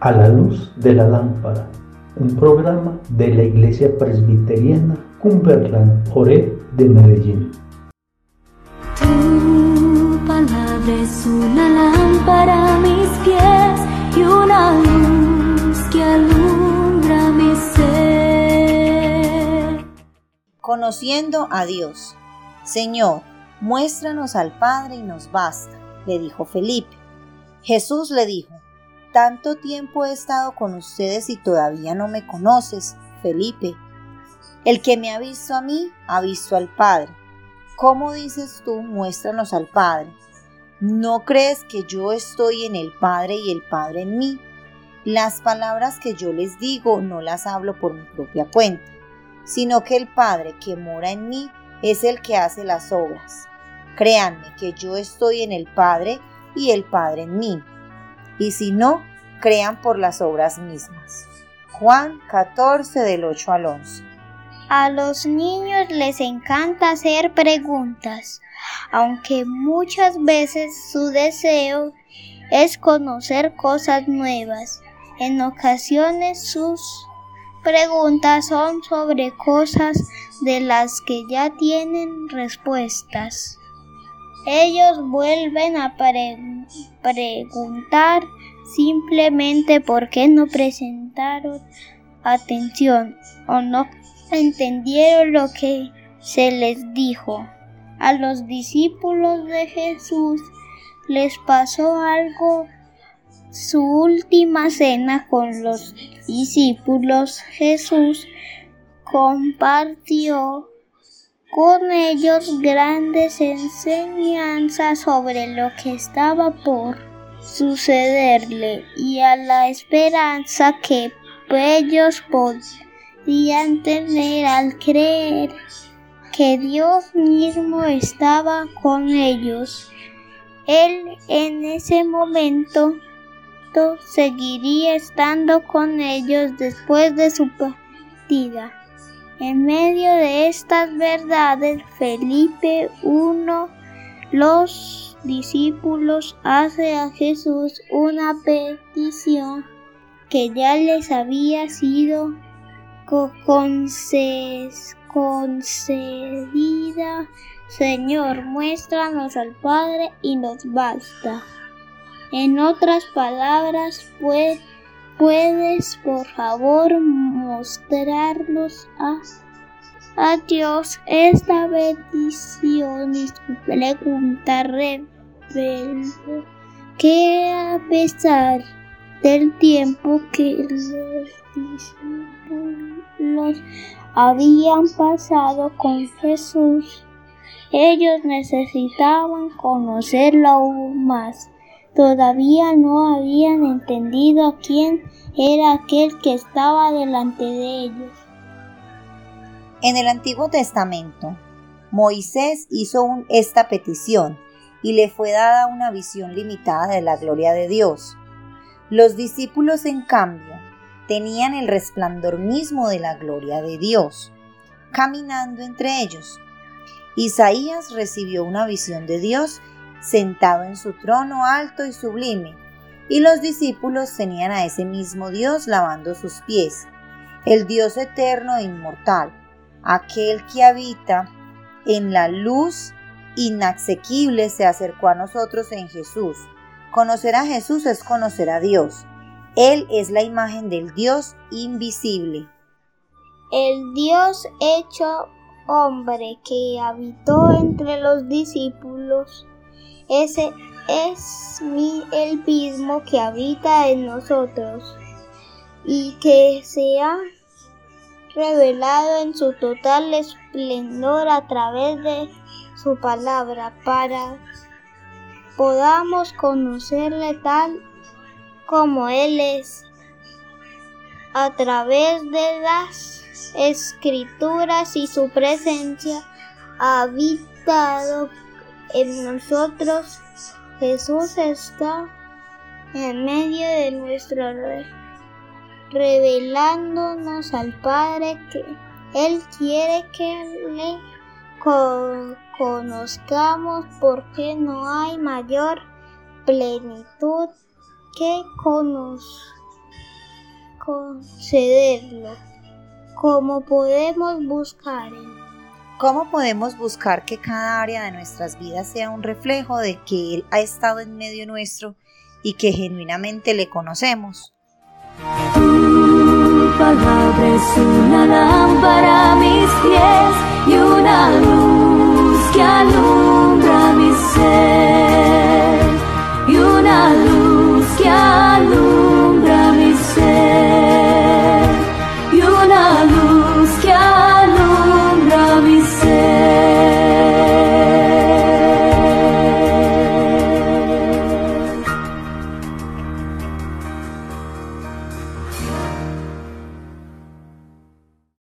A la luz de la lámpara, un programa de la Iglesia Presbiteriana Cumberland Ore de Medellín. Tu palabra es una lámpara a mis pies y una luz que alumbra mi ser. Conociendo a Dios. Señor, muéstranos al Padre y nos basta, le dijo Felipe. Jesús le dijo, tanto tiempo he estado con ustedes y todavía no me conoces, Felipe. El que me ha visto a mí, ha visto al Padre. ¿Cómo dices tú, muéstranos al Padre? ¿No crees que yo estoy en el Padre y el Padre en mí? Las palabras que yo les digo no las hablo por mi propia cuenta, sino que el Padre que mora en mí es el que hace las obras. Créanme que yo estoy en el Padre y el Padre en mí y si no, crean por las obras mismas. Juan 14 del 8 al 11. A los niños les encanta hacer preguntas, aunque muchas veces su deseo es conocer cosas nuevas. En ocasiones sus preguntas son sobre cosas de las que ya tienen respuestas. Ellos vuelven a preguntar simplemente porque no presentaron atención o no entendieron lo que se les dijo. A los discípulos de Jesús les pasó algo su última cena con los discípulos Jesús compartió con ellos grandes enseñanzas sobre lo que estaba por sucederle y a la esperanza que ellos podían tener al creer que Dios mismo estaba con ellos. Él en ese momento seguiría estando con ellos después de su partida. En medio de estas verdades, Felipe I, los discípulos hace a Jesús una petición que ya les había sido concedida. Señor, muéstranos al Padre y nos basta. En otras palabras, pues, ¿Puedes por favor mostrarnos a, a Dios esta bendición y pregunta que a pesar del tiempo que los discípulos habían pasado con Jesús, ellos necesitaban conocerlo aún más todavía no habían entendido quién era aquel que estaba delante de ellos. En el Antiguo Testamento, Moisés hizo esta petición y le fue dada una visión limitada de la gloria de Dios. Los discípulos, en cambio, tenían el resplandor mismo de la gloria de Dios, caminando entre ellos. Isaías recibió una visión de Dios sentado en su trono alto y sublime, y los discípulos tenían a ese mismo Dios lavando sus pies, el Dios eterno e inmortal, aquel que habita en la luz inasequible se acercó a nosotros en Jesús. Conocer a Jesús es conocer a Dios. Él es la imagen del Dios invisible. El Dios hecho hombre que habitó entre los discípulos ese es mi, el mismo que habita en nosotros. Y que se ha revelado en su total esplendor a través de su palabra para podamos conocerle tal como Él es a través de las escrituras y su presencia ha habitado en nosotros. Jesús está en medio de nuestro rey, revelándonos al Padre que Él quiere que le conozcamos porque no hay mayor plenitud que concederlo. ¿Cómo podemos buscar ¿Cómo podemos buscar que cada área de nuestras vidas sea un reflejo de que Él ha estado en medio nuestro y que genuinamente le conocemos? Palabra es una lámpara a mis pies y una luz